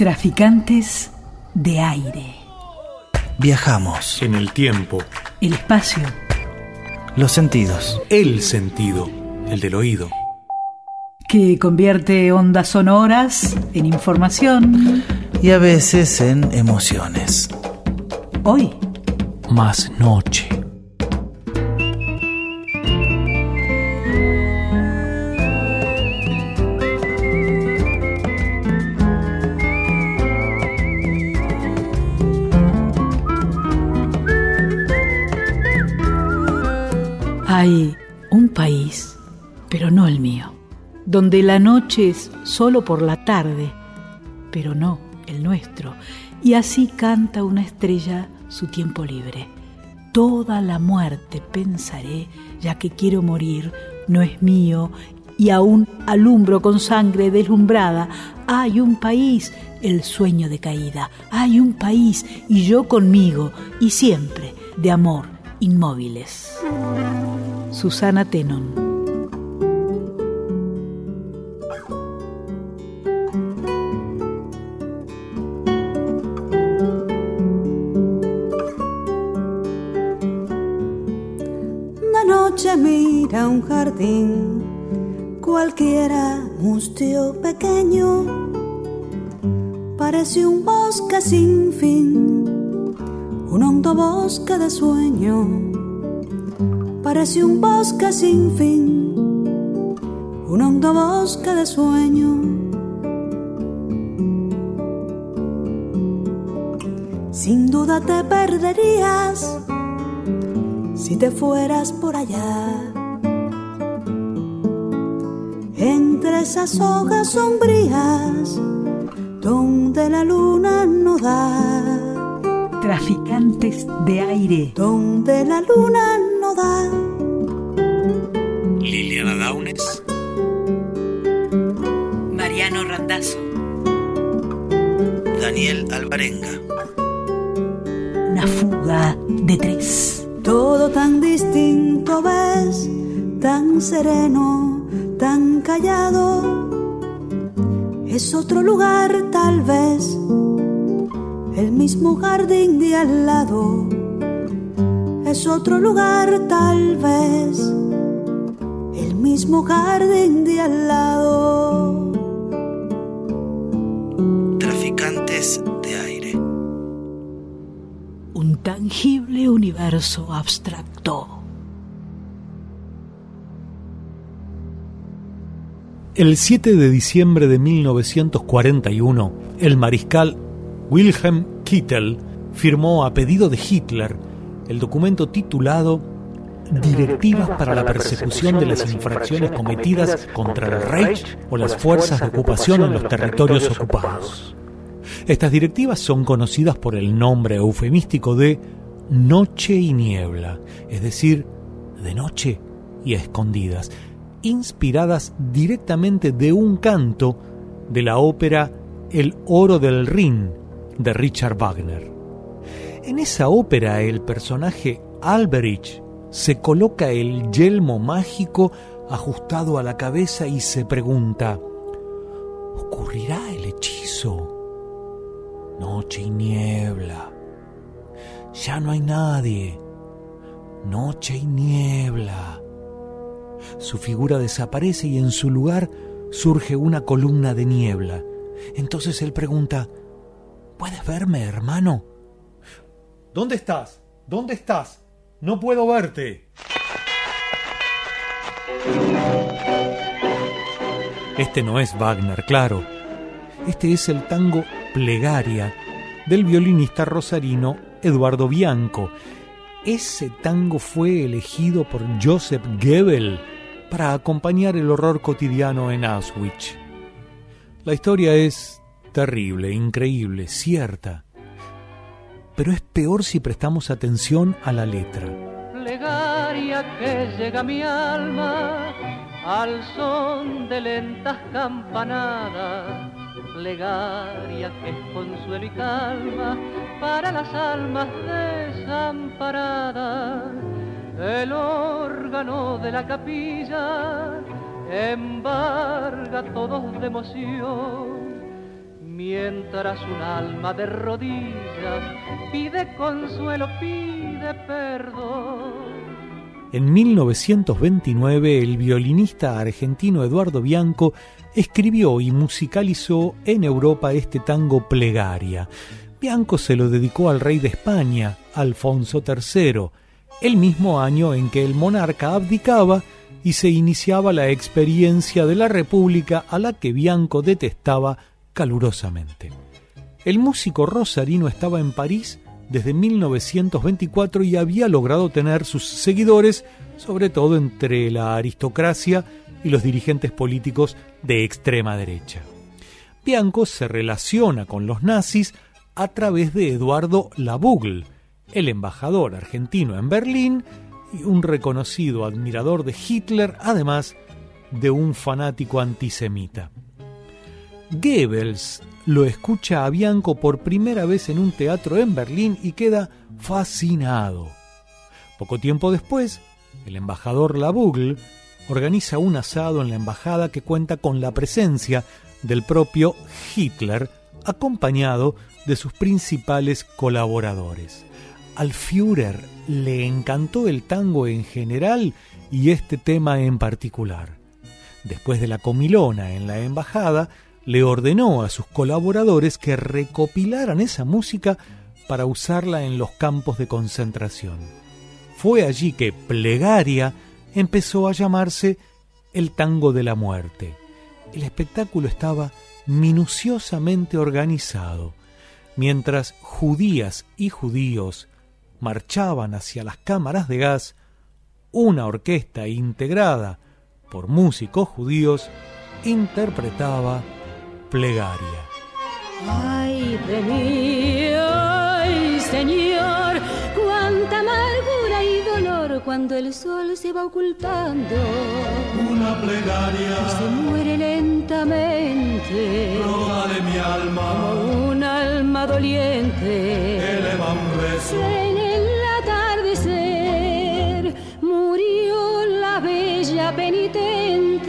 Traficantes de aire. Viajamos. En el tiempo. El espacio. Los sentidos. El sentido. El del oído. Que convierte ondas sonoras en información. Y a veces en emociones. Hoy. Más noche. Donde la noche es solo por la tarde, pero no el nuestro, y así canta una estrella su tiempo libre. Toda la muerte pensaré, ya que quiero morir, no es mío, y aún alumbro con sangre deslumbrada. Hay un país, el sueño de caída, hay un país, y yo conmigo, y siempre, de amor, inmóviles. Susana Tenon. Mira un jardín, cualquiera mustio pequeño, parece un bosque sin fin, un hondo bosque de sueño parece un bosque sin fin, un hondo bosque de sueño. Sin duda te perderías si te fueras por allá. Entre esas hojas sombrías donde la luna no da. Traficantes de aire. Donde la luna no da. Liliana Daunes. Mariano Randazzo. Daniel Alvarenga. Una fuga de tres. Todo tan distinto ves, tan sereno, tan callado. Es otro lugar tal vez, el mismo jardín de al lado. Es otro lugar tal vez, el mismo jardín de al lado. Traficantes de aire. Un tangible universo abstracto. El 7 de diciembre de 1941, el mariscal Wilhelm Kittel firmó a pedido de Hitler el documento titulado Directivas para la persecución de las infracciones cometidas contra el Reich o las fuerzas de ocupación en los territorios ocupados. Estas directivas son conocidas por el nombre eufemístico de Noche y Niebla, es decir, de noche y a escondidas, inspiradas directamente de un canto de la ópera El Oro del Rin de Richard Wagner. En esa ópera el personaje Alberich se coloca el yelmo mágico ajustado a la cabeza y se pregunta, ¿ocurrirá el hechizo? Noche y niebla. Ya no hay nadie. Noche y niebla. Su figura desaparece y en su lugar surge una columna de niebla. Entonces él pregunta, ¿Puedes verme, hermano? ¿Dónde estás? ¿Dónde estás? No puedo verte. Este no es Wagner, claro. Este es el tango Plegaria del violinista rosarino Eduardo Bianco. Ese tango fue elegido por Joseph Goebbels para acompañar el horror cotidiano en Auschwitz. La historia es terrible, increíble, cierta, pero es peor si prestamos atención a la letra. Plegaria que llega mi alma al son de lentas campanadas. Plegaria que es consuelo y calma para las almas desamparadas. El órgano de la capilla embarga todos de emoción mientras un alma de rodillas pide consuelo, pide perdón. En 1929 el violinista argentino Eduardo Bianco escribió y musicalizó en Europa este tango Plegaria. Bianco se lo dedicó al rey de España, Alfonso III, el mismo año en que el monarca abdicaba y se iniciaba la experiencia de la República a la que Bianco detestaba calurosamente. El músico rosarino estaba en París desde 1924 y había logrado tener sus seguidores, sobre todo entre la aristocracia y los dirigentes políticos de extrema derecha. Bianco se relaciona con los nazis a través de Eduardo Labugle, el embajador argentino en Berlín y un reconocido admirador de Hitler, además de un fanático antisemita. Goebbels lo escucha a Bianco por primera vez en un teatro en Berlín y queda fascinado. Poco tiempo después, el embajador Labugle organiza un asado en la embajada que cuenta con la presencia del propio Hitler, acompañado de sus principales colaboradores. Al Führer le encantó el tango en general y este tema en particular. Después de la comilona en la embajada, le ordenó a sus colaboradores que recopilaran esa música para usarla en los campos de concentración. Fue allí que Plegaria empezó a llamarse el tango de la muerte. El espectáculo estaba minuciosamente organizado. Mientras judías y judíos marchaban hacia las cámaras de gas, una orquesta integrada por músicos judíos interpretaba Plegaria. Ay de mí, ay Señor, cuánta amargura y dolor cuando el sol se va ocultando. Una plegaria se muere lentamente. Roda de mi alma. Como un alma doliente. Eleva un rezo. En el atardecer murió la bella penitente.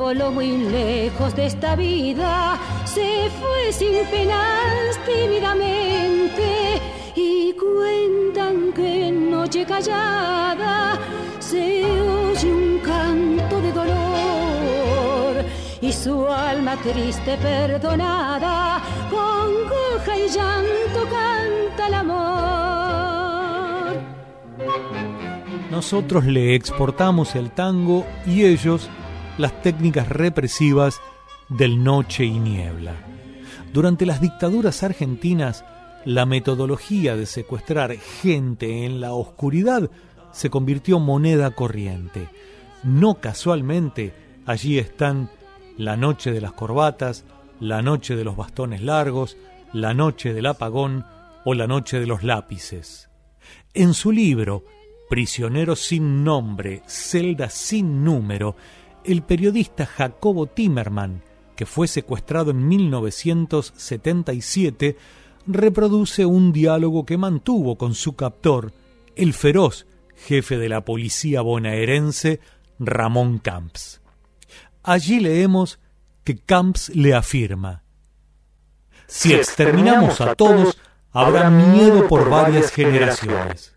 Voló muy lejos de esta vida. Se fue sin penas tímidamente. Y cuentan que en noche callada se oye un canto de dolor y su alma triste perdonada con coja y llanto canta el amor. Nosotros le exportamos el tango y ellos las técnicas represivas del noche y niebla. Durante las dictaduras argentinas, la metodología de secuestrar gente en la oscuridad se convirtió moneda corriente. No casualmente, allí están la noche de las corbatas, la noche de los bastones largos, la noche del apagón o la noche de los lápices. En su libro, Prisionero sin nombre, celda sin número, el periodista Jacobo Timerman, que fue secuestrado en 1977, reproduce un diálogo que mantuvo con su captor, el feroz jefe de la policía bonaerense, Ramón Camps. Allí leemos que Camps le afirma, si exterminamos a todos, habrá miedo por varias generaciones.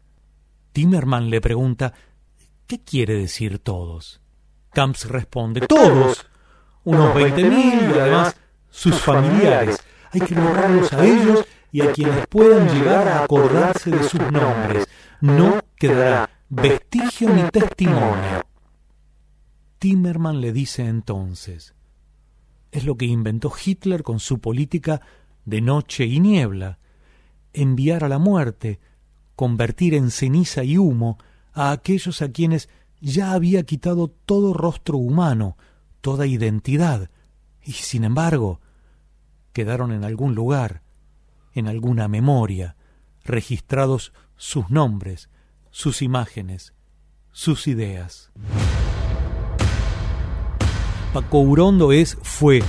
Timerman le pregunta, ¿qué quiere decir todos? Camps responde, todos, unos veinte mil y además sus familiares. Hay que borrarlos a ellos y a quienes puedan llegar a acordarse de sus nombres. No quedará vestigio ni testimonio. Timerman le dice entonces, es lo que inventó Hitler con su política de noche y niebla, enviar a la muerte, convertir en ceniza y humo a aquellos a quienes ya había quitado todo rostro humano, toda identidad, y sin embargo quedaron en algún lugar, en alguna memoria, registrados sus nombres, sus imágenes, sus ideas. Paco Urondo es, fue,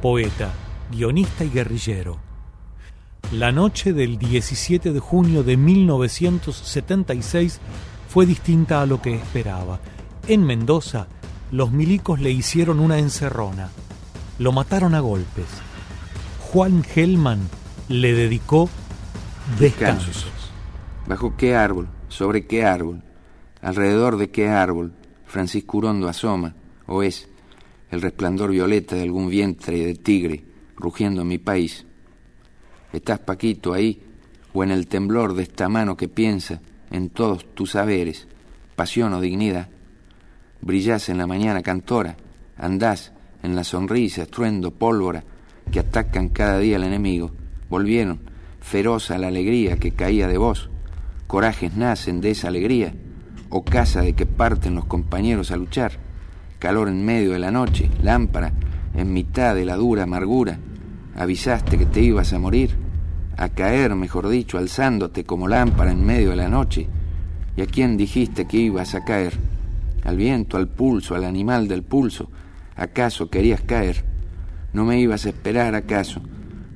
poeta, guionista y guerrillero. La noche del 17 de junio de 1976 fue distinta a lo que esperaba. En Mendoza, los milicos le hicieron una encerrona. Lo mataron a golpes. Juan Gelman le dedicó descansos. ¿Bajo qué árbol? ¿Sobre qué árbol? ¿Alrededor de qué árbol? Francisco Urondo asoma, o es el resplandor violeta de algún vientre de tigre rugiendo en mi país. ¿Estás, Paquito, ahí o en el temblor de esta mano que piensa en todos tus saberes, pasión o dignidad? Brillás en la mañana cantora, andás en la sonrisa, estruendo, pólvora, que atacan cada día al enemigo. Volvieron, feroz a la alegría que caía de vos. Corajes nacen de esa alegría, o casa de que parten los compañeros a luchar. Calor en medio de la noche, lámpara, en mitad de la dura amargura. Avisaste que te ibas a morir, a caer, mejor dicho, alzándote como lámpara en medio de la noche. ¿Y a quién dijiste que ibas a caer? Al viento, al pulso, al animal del pulso. ¿Acaso querías caer? ¿No me ibas a esperar acaso?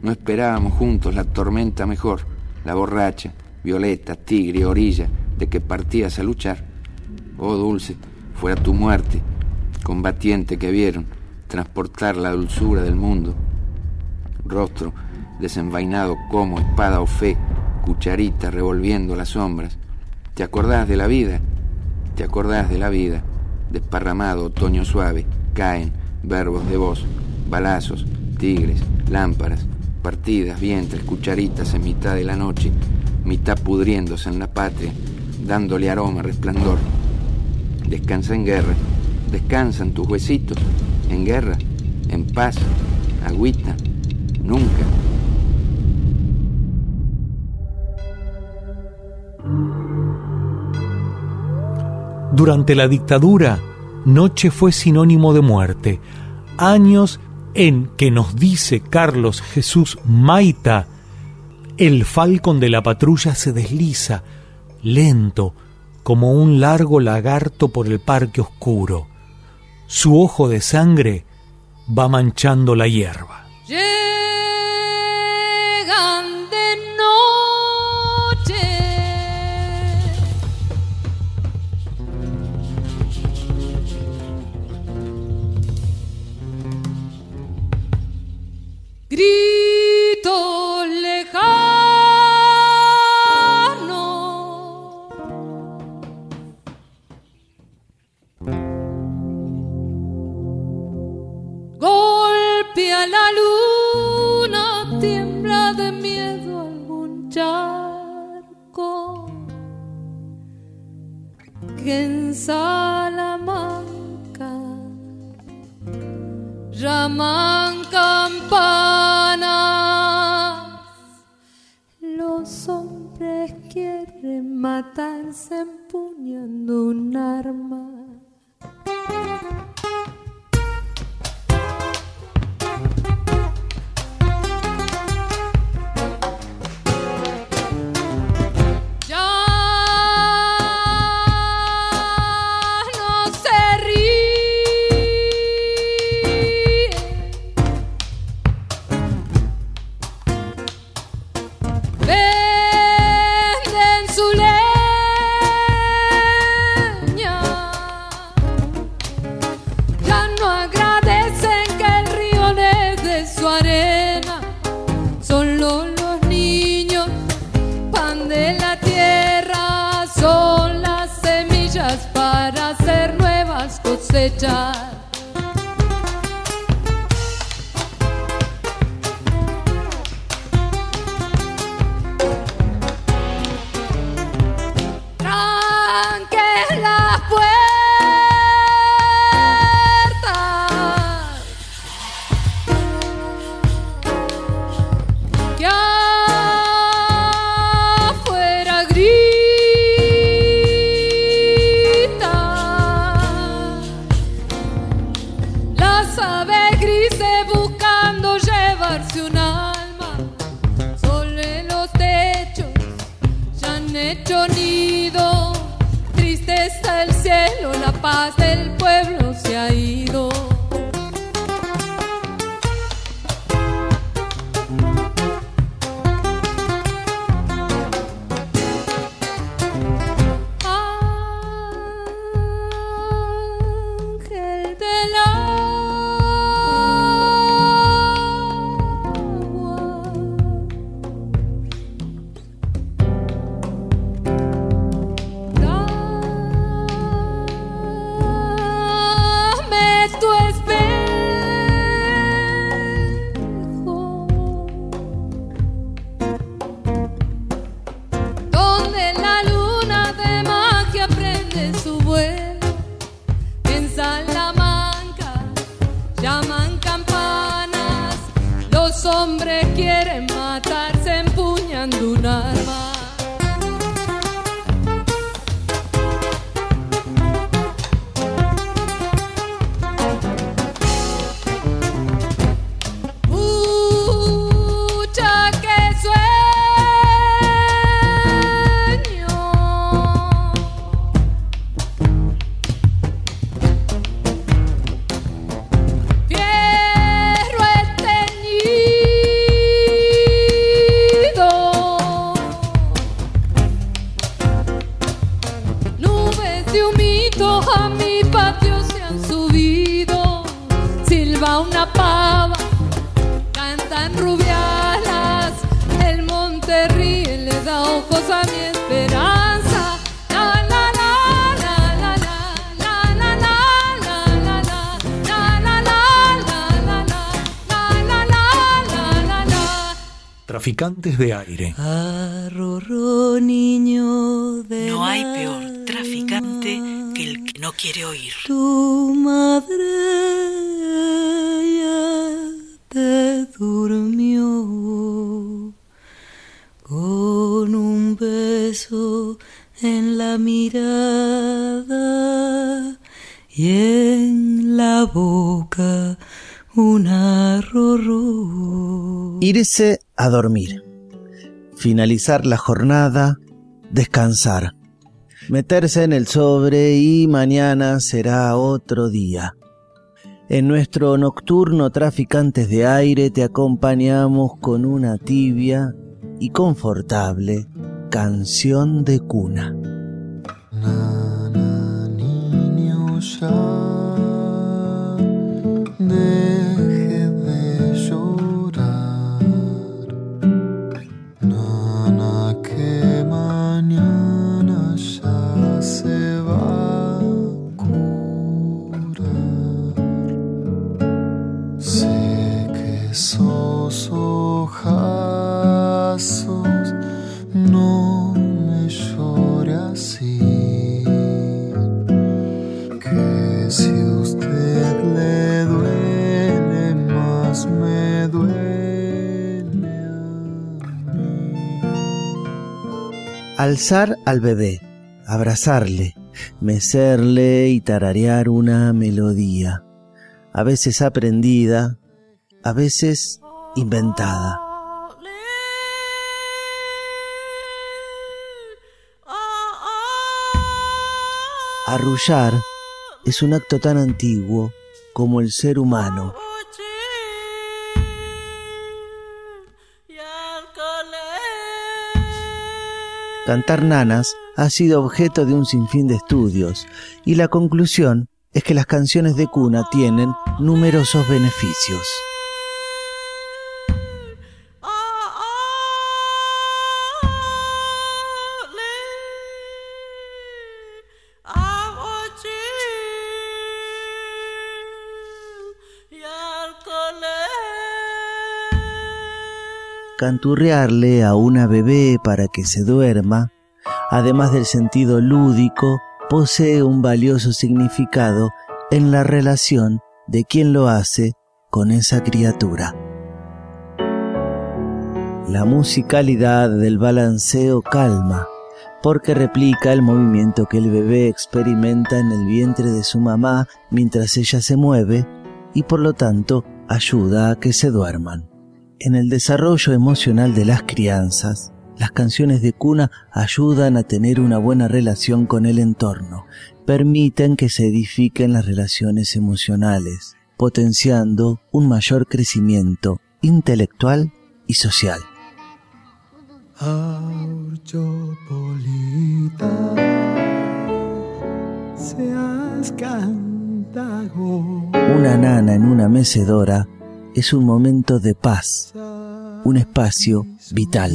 ¿No esperábamos juntos la tormenta mejor, la borracha, violeta, tigre, orilla, de que partías a luchar? Oh dulce, fuera tu muerte, combatiente que vieron transportar la dulzura del mundo. Rostro desenvainado como espada o fe, cucharita revolviendo las sombras. ¿Te acordás de la vida? ¿Te acordás de la vida? Desparramado otoño suave, caen verbos de voz, balazos, tigres, lámparas, partidas, vientres, cucharitas en mitad de la noche, mitad pudriéndose en la patria, dándole aroma, resplandor. Descansa en guerra, descansan tus huesitos, en guerra, en paz, agüita, nunca. Durante la dictadura, noche fue sinónimo de muerte. Años en que nos dice Carlos Jesús Maita, el falcón de la patrulla se desliza, lento, como un largo lagarto por el parque oscuro. Su ojo de sangre va manchando la hierba. Llegan Grito lejano. Golpea la luna, tiembla de miedo algún charco que en Salamanca llaman matarse empuñando un arma. it does. Traficantes de aire. Arroró niño de No hay peor traficante que el que no quiere oír. Tu madre ya te durmió con un beso en la mirada y en la boca un arroró. Irse a dormir. Finalizar la jornada, descansar. Meterse en el sobre y mañana será otro día. En nuestro nocturno Traficantes de Aire te acompañamos con una tibia y confortable canción de cuna. Alzar al bebé, abrazarle, mecerle y tararear una melodía, a veces aprendida, a veces inventada. Arrullar es un acto tan antiguo como el ser humano. Cantar nanas ha sido objeto de un sinfín de estudios y la conclusión es que las canciones de cuna tienen numerosos beneficios. Canturrearle a una bebé para que se duerma, además del sentido lúdico, posee un valioso significado en la relación de quien lo hace con esa criatura. La musicalidad del balanceo calma, porque replica el movimiento que el bebé experimenta en el vientre de su mamá mientras ella se mueve y por lo tanto ayuda a que se duerman. En el desarrollo emocional de las crianzas, las canciones de cuna ayudan a tener una buena relación con el entorno, permiten que se edifiquen las relaciones emocionales, potenciando un mayor crecimiento intelectual y social. Una nana en una mecedora es un momento de paz, un espacio vital.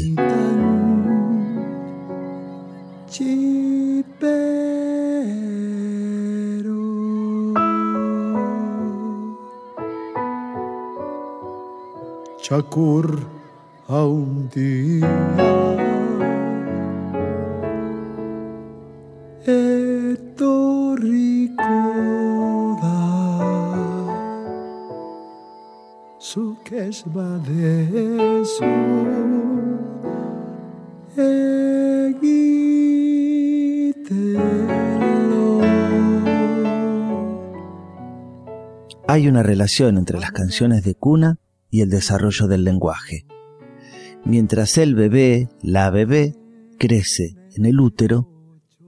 A un día. Hay una relación entre las canciones de cuna y el desarrollo del lenguaje. Mientras el bebé, la bebé, crece en el útero,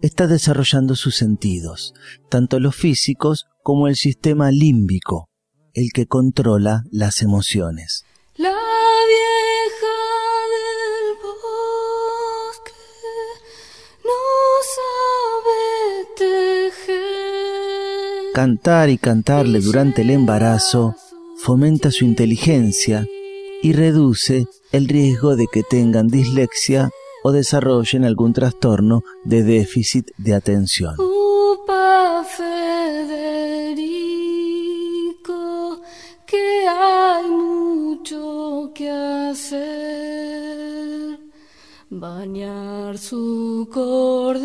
está desarrollando sus sentidos, tanto los físicos como el sistema límbico, el que controla las emociones. La vieja del bosque no sabe tejer. Cantar y cantarle durante el embarazo fomenta su inteligencia y reduce el riesgo de que tengan dislexia o desarrollen algún trastorno de déficit de atención. Su corderito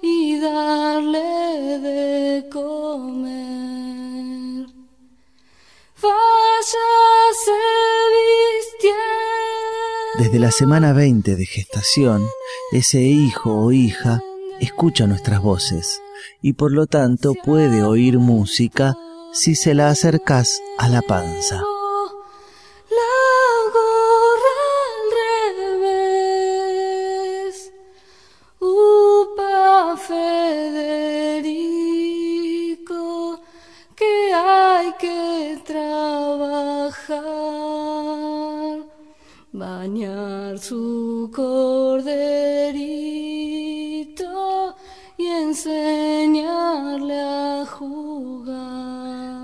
y darle de comer. Desde la semana 20 de gestación, ese hijo o hija escucha nuestras voces y por lo tanto puede oír música si se la acercas a la panza.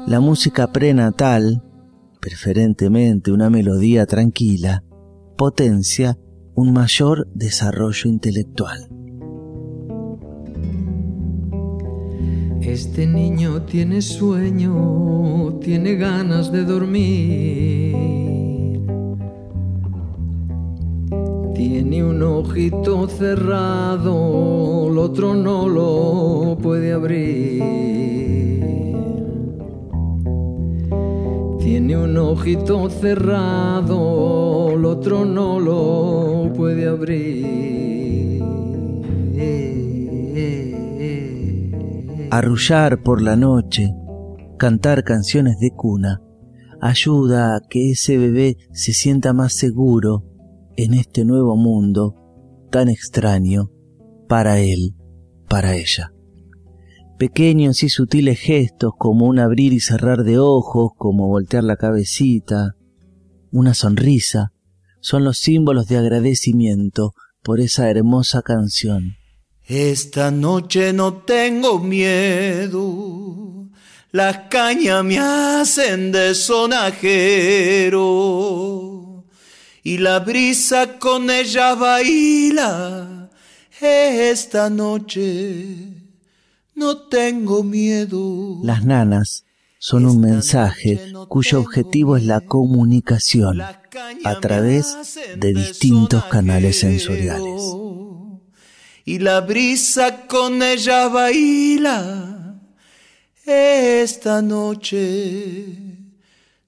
La música prenatal, preferentemente una melodía tranquila, potencia un mayor desarrollo intelectual. Este niño tiene sueño, tiene ganas de dormir. Tiene un ojito cerrado, el otro no lo puede abrir. Tiene un ojito cerrado, el otro no lo puede abrir. Arrullar por la noche, cantar canciones de cuna, ayuda a que ese bebé se sienta más seguro en este nuevo mundo tan extraño para él, para ella. Pequeños y sutiles gestos como un abrir y cerrar de ojos, como voltear la cabecita, una sonrisa, son los símbolos de agradecimiento por esa hermosa canción. Esta noche no tengo miedo, las cañas me hacen de sonajero y la brisa con ella baila. Esta noche no tengo miedo. Las nanas son un mensaje cuyo objetivo es la comunicación a través de distintos canales sensoriales. Y la brisa con ella baila esta noche.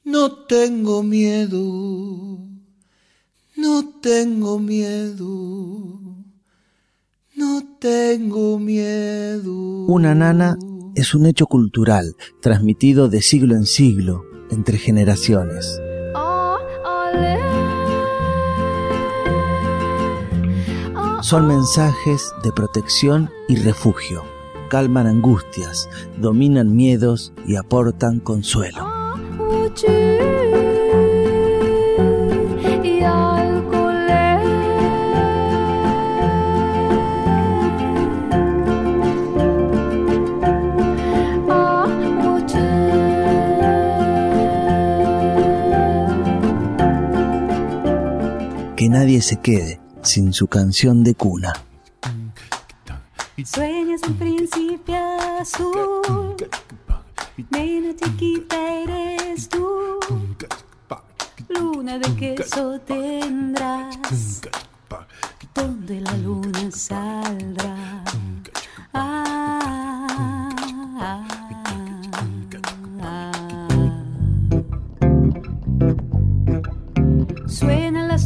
No tengo miedo, no tengo miedo, tengo miedo. Una nana es un hecho cultural transmitido de siglo en siglo entre generaciones. Son mensajes de protección y refugio. Calman angustias, dominan miedos y aportan consuelo. Que nadie se quede sin su canción de cuna. Sueñas un príncipe azul, nena chiquita eres tú. Luna de queso tendrás, donde la luna saldrá. Ah, ah, ah,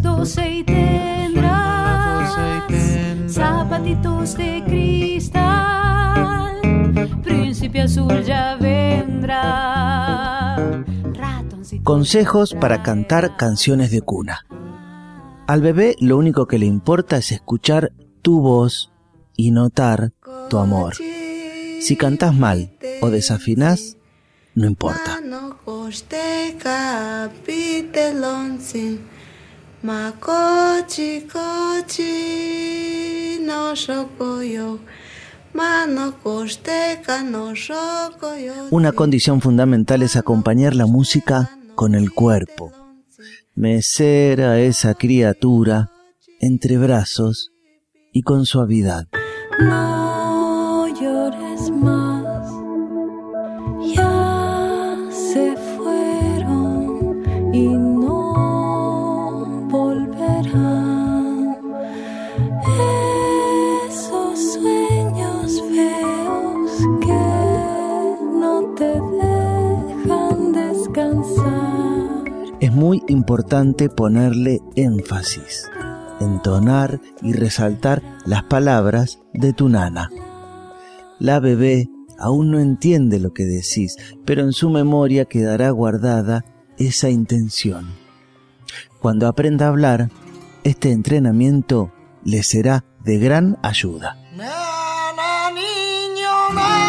y tendrás zapatitos de cristal. Príncipe azul ya vendrá. Consejos para cantar canciones de cuna. Al bebé lo único que le importa es escuchar tu voz y notar tu amor. Si cantás mal o desafinás, no importa. Una condición fundamental es acompañar la música con el cuerpo. Mecer a esa criatura entre brazos y con suavidad. No llores más, muy importante ponerle énfasis entonar y resaltar las palabras de tu nana. La bebé aún no entiende lo que decís, pero en su memoria quedará guardada esa intención. Cuando aprenda a hablar, este entrenamiento le será de gran ayuda. a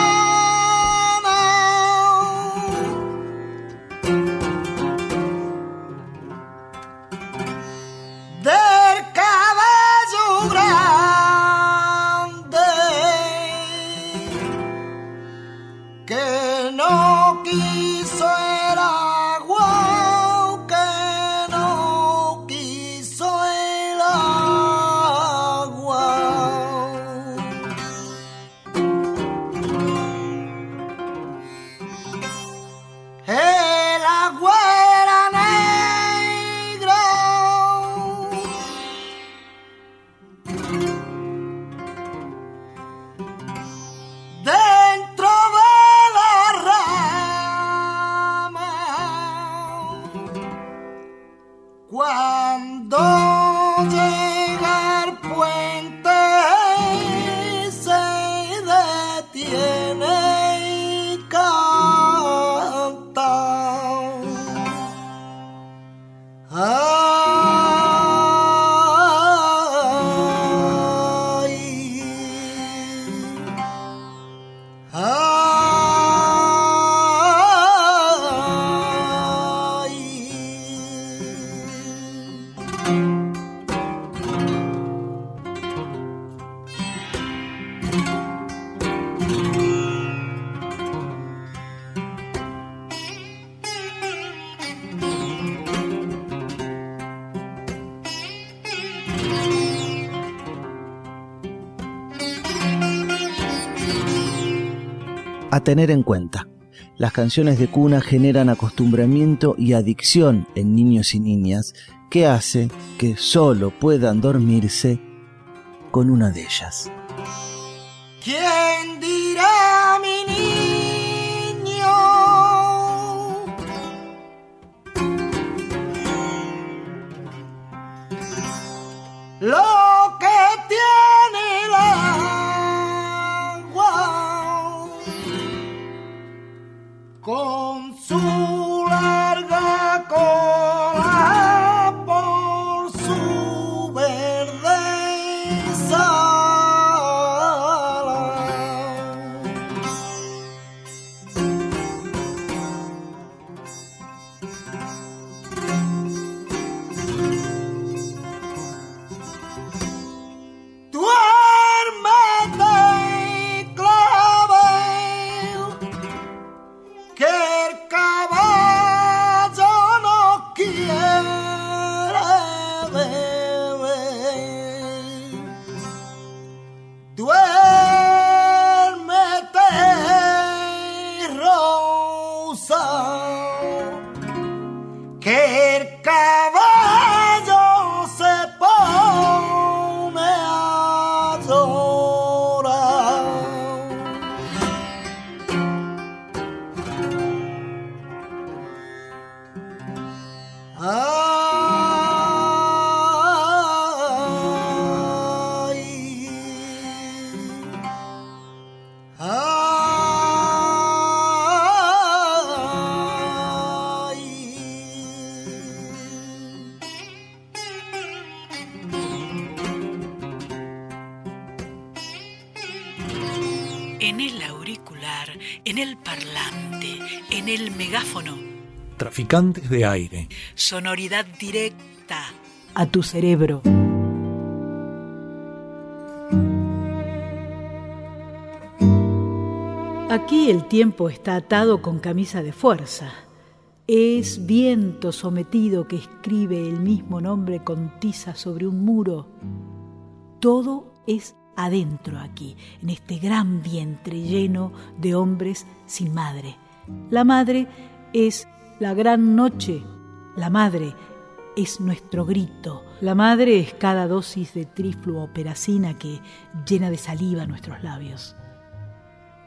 tener en cuenta. Las canciones de cuna generan acostumbramiento y adicción en niños y niñas que hace que solo puedan dormirse con una de ellas. De aire. Sonoridad directa a tu cerebro. Aquí el tiempo está atado con camisa de fuerza. Es viento sometido que escribe el mismo nombre con tiza sobre un muro. Todo es adentro aquí, en este gran vientre lleno de hombres sin madre. La madre es la gran noche, la madre es nuestro grito, la madre es cada dosis de trifluoperacina que llena de saliva nuestros labios.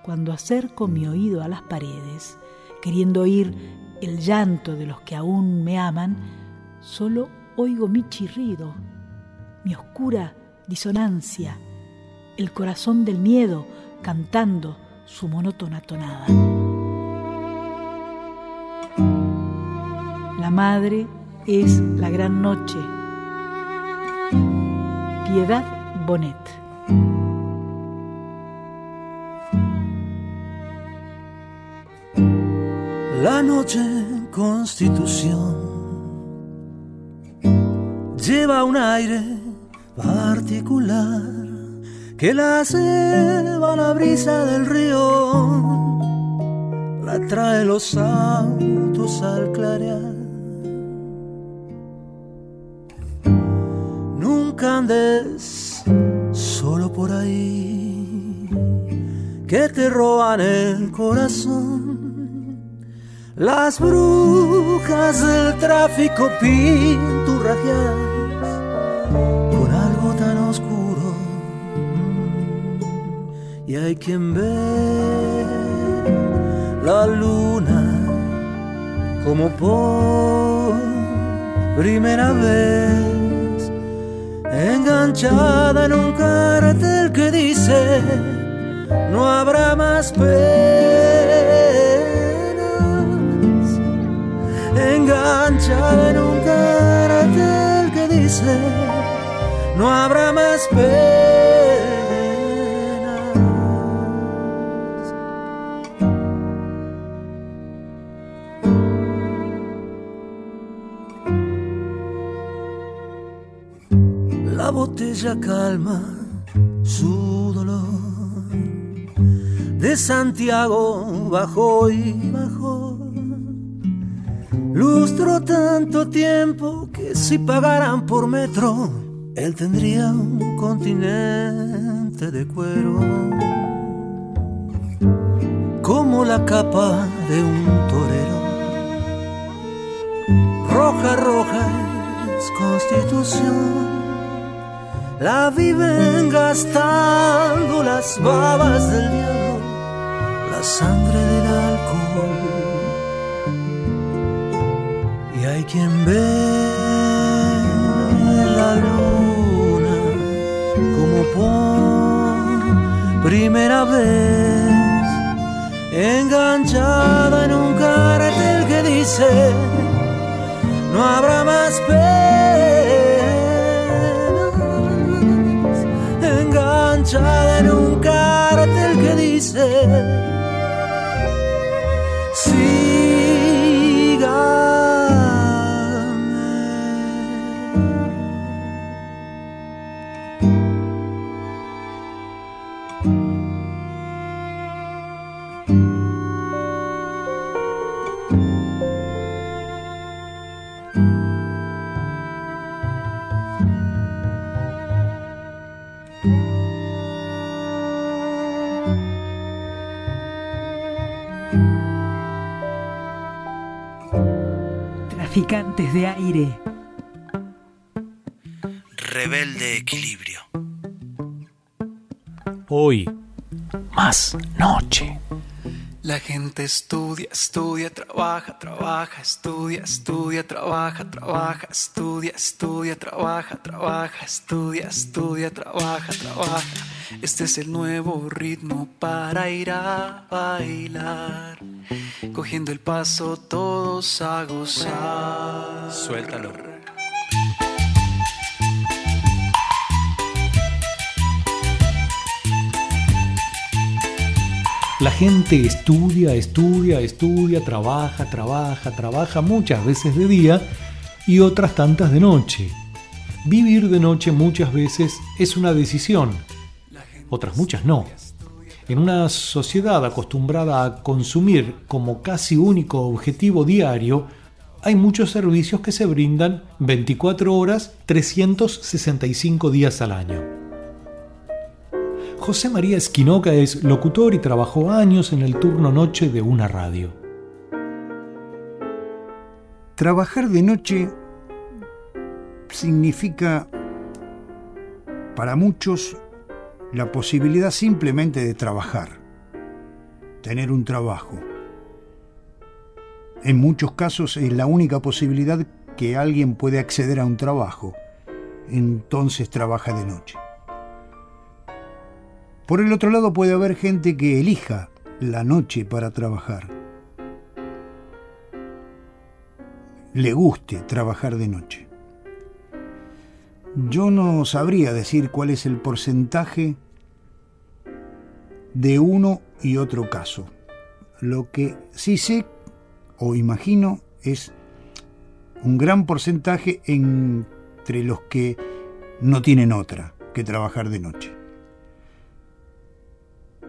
Cuando acerco mi oído a las paredes, queriendo oír el llanto de los que aún me aman, solo oigo mi chirrido, mi oscura disonancia, el corazón del miedo cantando su monótona tonada. Madre es la gran noche. Piedad Bonet. La noche constitución lleva un aire particular que la ceba la brisa del río, la trae los autos al clarear. Nunca andes solo por ahí, que te roban el corazón. Las brujas del tráfico pinturrajeadas con algo tan oscuro. Y hay quien ve la luna como por primera vez, enganchada en un cartel que dice, no habrá más penas, enganchada en un cartel que dice, no habrá más penas. La botella calma su dolor. De Santiago bajó y bajó. Lustró tanto tiempo que si pagaran por metro, él tendría un continente de cuero. Como la capa de un torero. Roja, roja es constitución la viven gastando las babas del diablo, la sangre del alcohol. Y hay quien ve la luna como por primera vez, enganchada en un cartel que dice, no habrá más enganchada cartel de aire. Rebelde equilibrio. Hoy, más noche. La gente estudia, estudia, trabaja, trabaja, estudia, estudia, trabaja, trabaja, estudia, estudia, trabaja, trabaja, estudia, estudia, trabaja, trabaja. Este es el nuevo ritmo para ir a bailar. Cogiendo el paso todos a gozar. Suéltalo. La gente estudia, estudia, estudia, trabaja, trabaja, trabaja muchas veces de día y otras tantas de noche. Vivir de noche muchas veces es una decisión, otras muchas no. En una sociedad acostumbrada a consumir como casi único objetivo diario, hay muchos servicios que se brindan 24 horas, 365 días al año. José María Esquinoca es locutor y trabajó años en el turno noche de una radio. Trabajar de noche significa para muchos la posibilidad simplemente de trabajar, tener un trabajo. En muchos casos es la única posibilidad que alguien puede acceder a un trabajo, entonces trabaja de noche. Por el otro lado puede haber gente que elija la noche para trabajar. Le guste trabajar de noche. Yo no sabría decir cuál es el porcentaje de uno y otro caso. Lo que sí sé o imagino es un gran porcentaje entre los que no tienen otra que trabajar de noche.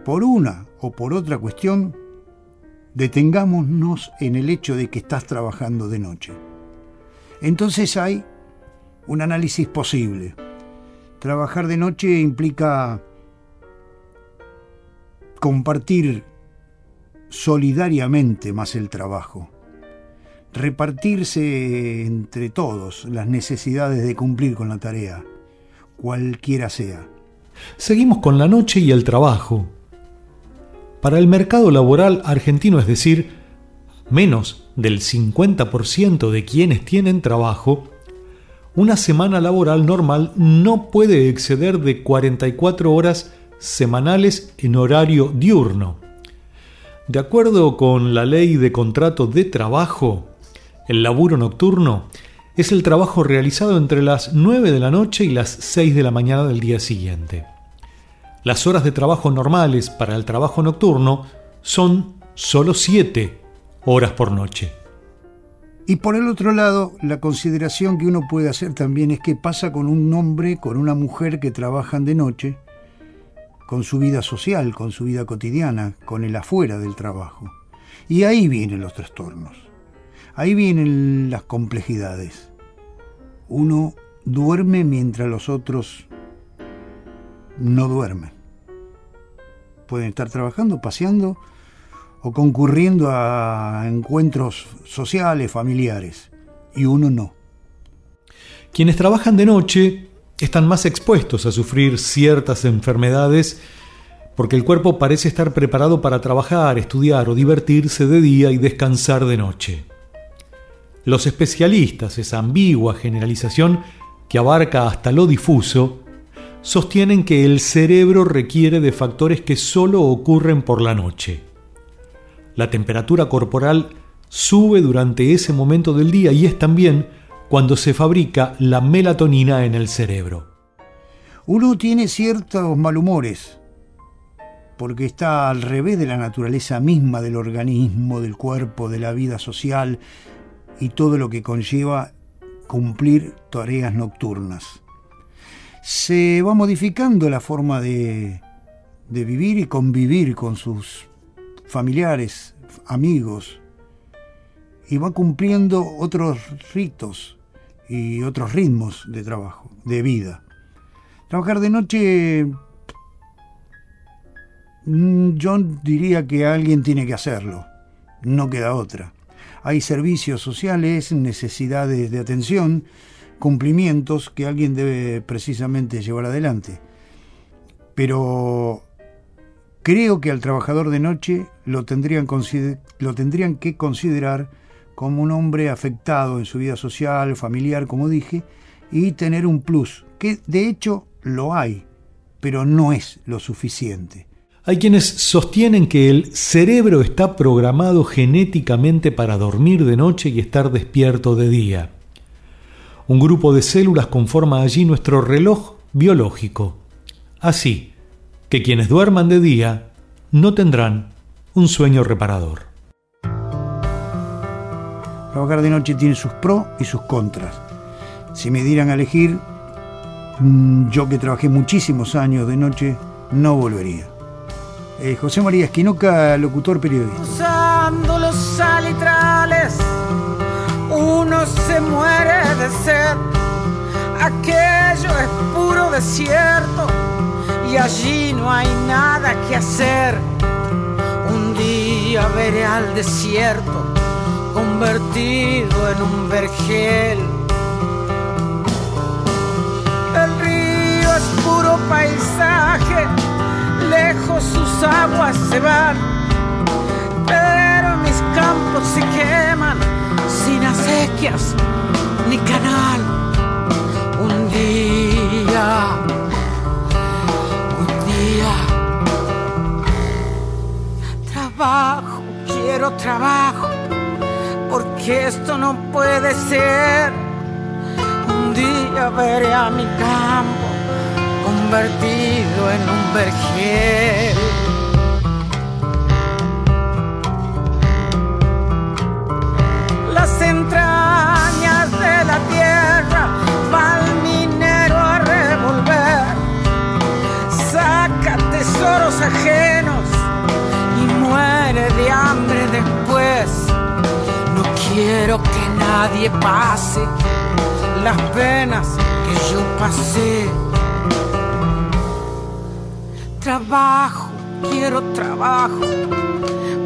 Por una o por otra cuestión, detengámonos en el hecho de que estás trabajando de noche. Entonces hay un análisis posible. Trabajar de noche implica compartir solidariamente más el trabajo, repartirse entre todos las necesidades de cumplir con la tarea, cualquiera sea. Seguimos con la noche y el trabajo. Para el mercado laboral argentino, es decir, menos del 50% de quienes tienen trabajo, una semana laboral normal no puede exceder de 44 horas semanales en horario diurno. De acuerdo con la ley de contrato de trabajo, el laburo nocturno es el trabajo realizado entre las 9 de la noche y las 6 de la mañana del día siguiente. Las horas de trabajo normales para el trabajo nocturno son solo 7 horas por noche. Y por el otro lado, la consideración que uno puede hacer también es qué pasa con un hombre, con una mujer que trabajan de noche, con su vida social, con su vida cotidiana, con el afuera del trabajo. Y ahí vienen los trastornos, ahí vienen las complejidades. Uno duerme mientras los otros no duermen. Pueden estar trabajando, paseando, o concurriendo a encuentros sociales, familiares, y uno no. Quienes trabajan de noche están más expuestos a sufrir ciertas enfermedades porque el cuerpo parece estar preparado para trabajar, estudiar o divertirse de día y descansar de noche. Los especialistas, esa ambigua generalización que abarca hasta lo difuso, sostienen que el cerebro requiere de factores que solo ocurren por la noche. La temperatura corporal sube durante ese momento del día y es también cuando se fabrica la melatonina en el cerebro. Uno tiene ciertos malhumores porque está al revés de la naturaleza misma del organismo, del cuerpo, de la vida social y todo lo que conlleva cumplir tareas nocturnas. Se va modificando la forma de, de vivir y convivir con sus familiares, amigos, y va cumpliendo otros ritos y otros ritmos de trabajo, de vida. Trabajar de noche, mm, yo diría que alguien tiene que hacerlo, no queda otra. Hay servicios sociales, necesidades de atención, cumplimientos que alguien debe precisamente llevar adelante. Pero Creo que al trabajador de noche lo tendrían, lo tendrían que considerar como un hombre afectado en su vida social, familiar, como dije, y tener un plus, que de hecho lo hay, pero no es lo suficiente. Hay quienes sostienen que el cerebro está programado genéticamente para dormir de noche y estar despierto de día. Un grupo de células conforma allí nuestro reloj biológico. Así, que quienes duerman de día no tendrán un sueño reparador. Trabajar de noche tiene sus pros y sus contras. Si me dieran a elegir, mm, yo que trabajé muchísimos años de noche, no volvería. Eh, José María Esquinoca, locutor periodista. Usando los salitrales, uno se muere de sed. Aquello es puro desierto y allí no hay nada que hacer. Un día veré al desierto convertido en un vergel. El río es puro paisaje, lejos sus aguas se van, pero mis campos se queman sin acequias ni canal. Un día, trabajo, quiero trabajo porque esto no puede ser. Un día veré a mi campo convertido en un vergel. Quiero que nadie pase las penas que yo pasé. Trabajo, quiero trabajo,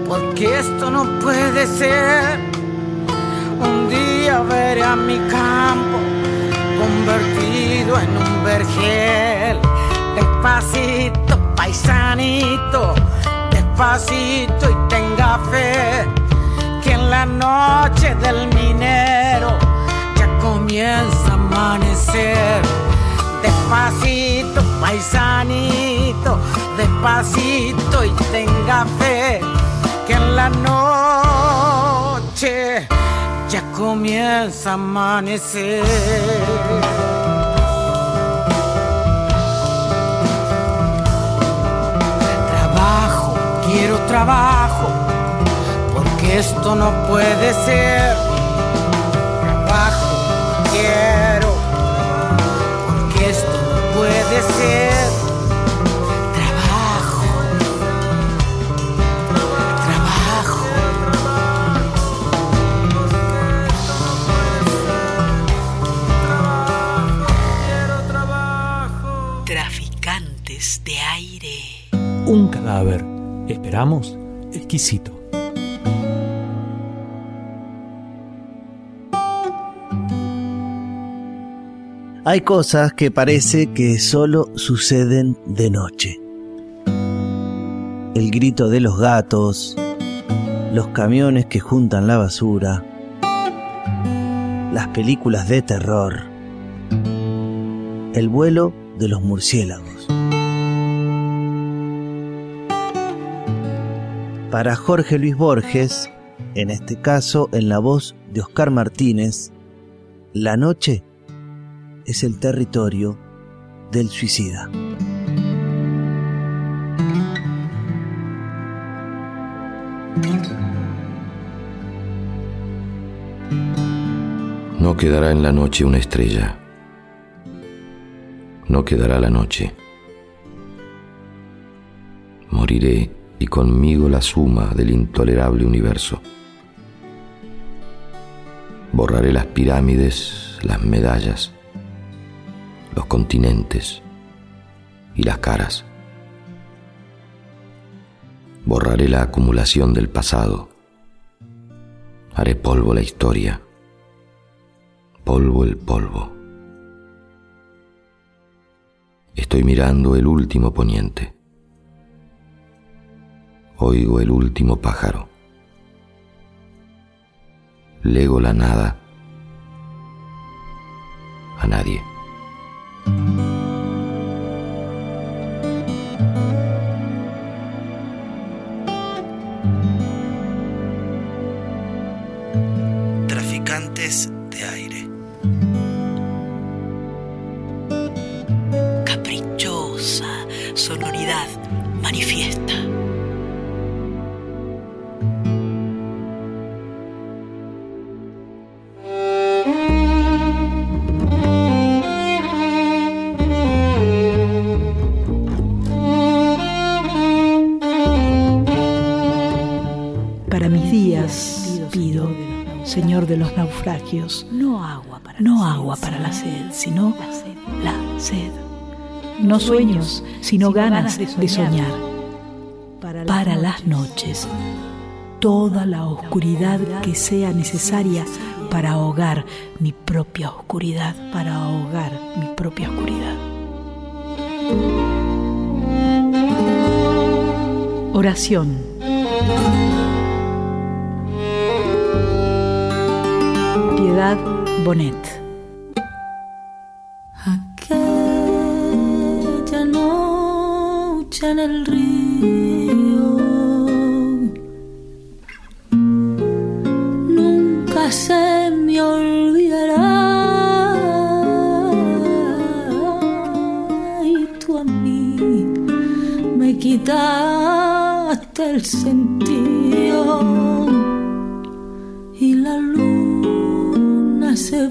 porque esto no puede ser. Un día veré a mi campo convertido en un vergel. Despacito, paisanito, despacito y tenga fe la noche del minero ya comienza a amanecer. Despacito, paisanito, despacito y tenga fe que en la noche ya comienza a amanecer. Trabajo, quiero trabajo esto no puede ser. Trabajo, quiero, porque esto no puede ser. Trabajo, trabajo. Traficantes de aire. Un cadáver, esperamos, exquisito. Hay cosas que parece que solo suceden de noche. El grito de los gatos, los camiones que juntan la basura, las películas de terror, el vuelo de los murciélagos. Para Jorge Luis Borges, en este caso en la voz de Oscar Martínez, la noche es el territorio del suicida. No quedará en la noche una estrella. No quedará la noche. Moriré y conmigo la suma del intolerable universo. Borraré las pirámides, las medallas, los continentes y las caras. Borraré la acumulación del pasado. Haré polvo la historia. Polvo el polvo. Estoy mirando el último poniente. Oigo el último pájaro. Lego la nada a nadie. no sueños, sino ganas de soñar. Para las noches, toda la oscuridad que sea necesaria para ahogar mi propia oscuridad, para ahogar mi propia oscuridad. Oración. Piedad Bonet. en el río. Nunca se me olvidará. Y tú a mí me quitaste el sentido y la luna se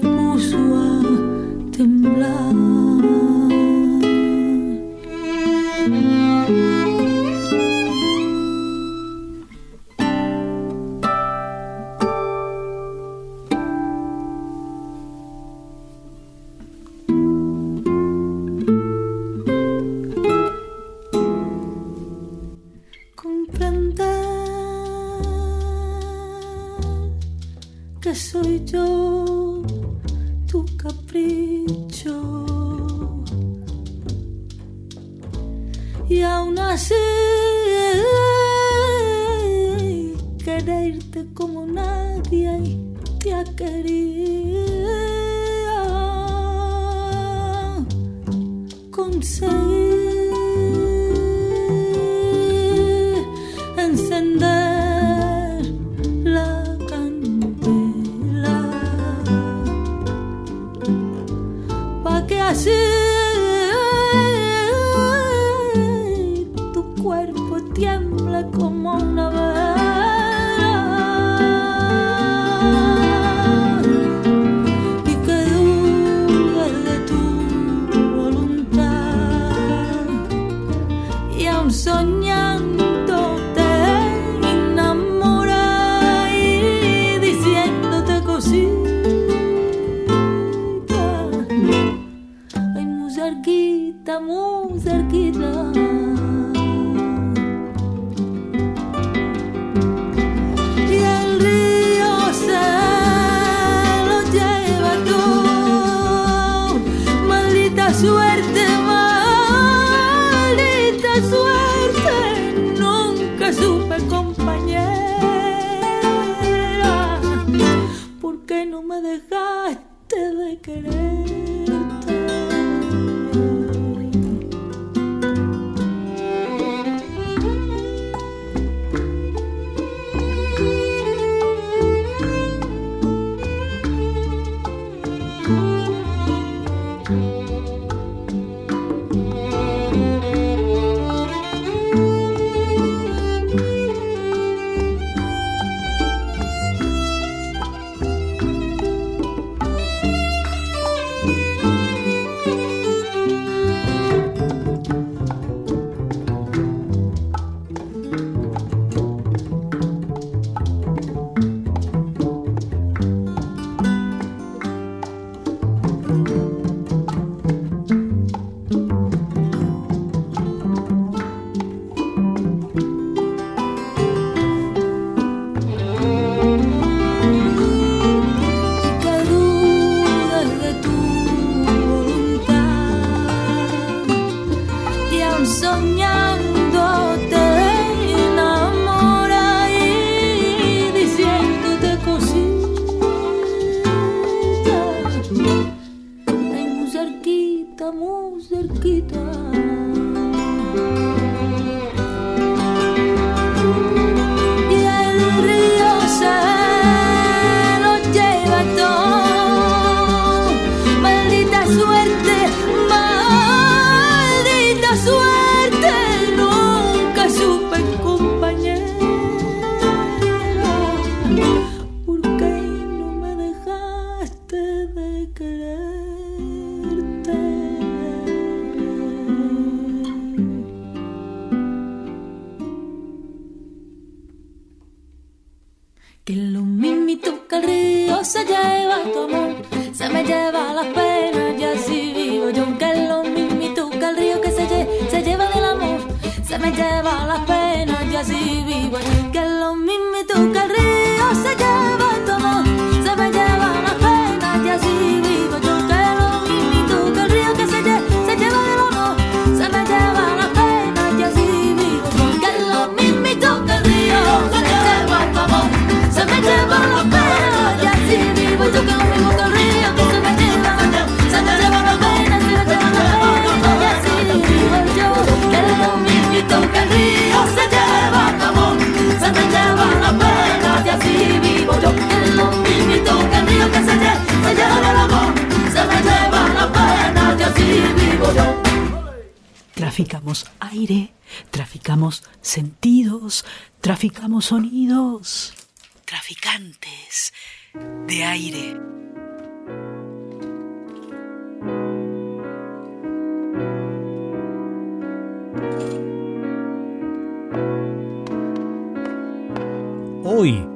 hoy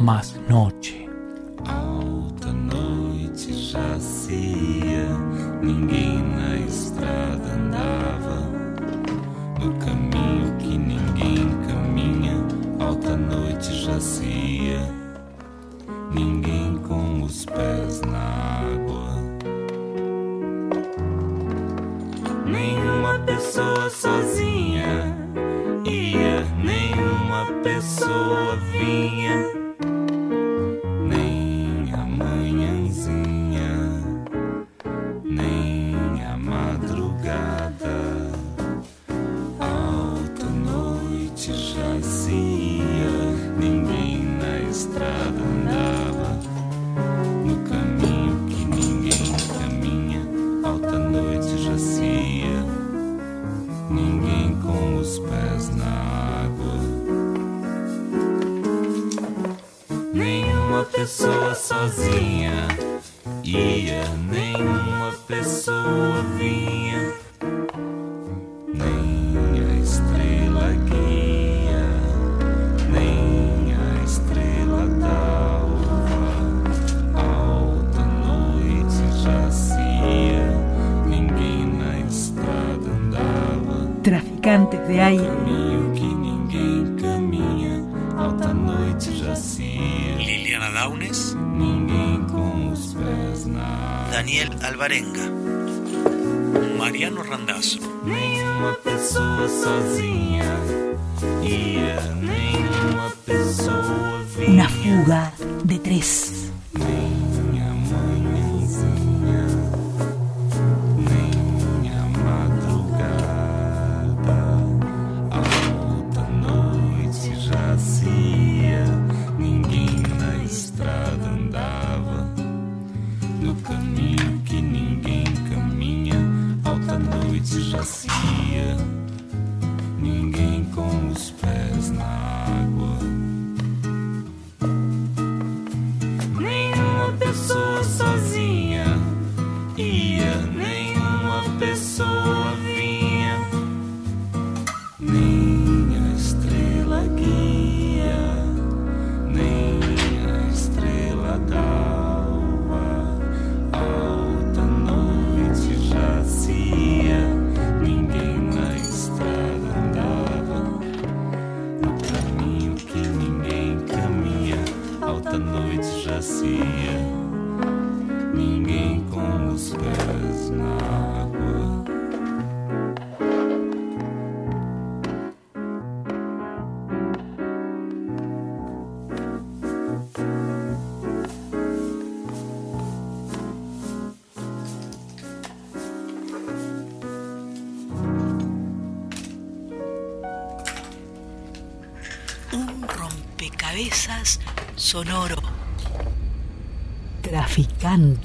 más noche. Alta noite já se ia, ninguém na estrada andava. No caminho que ninguém caminha, alta noite já se ia. Fuga de tres.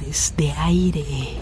de aire.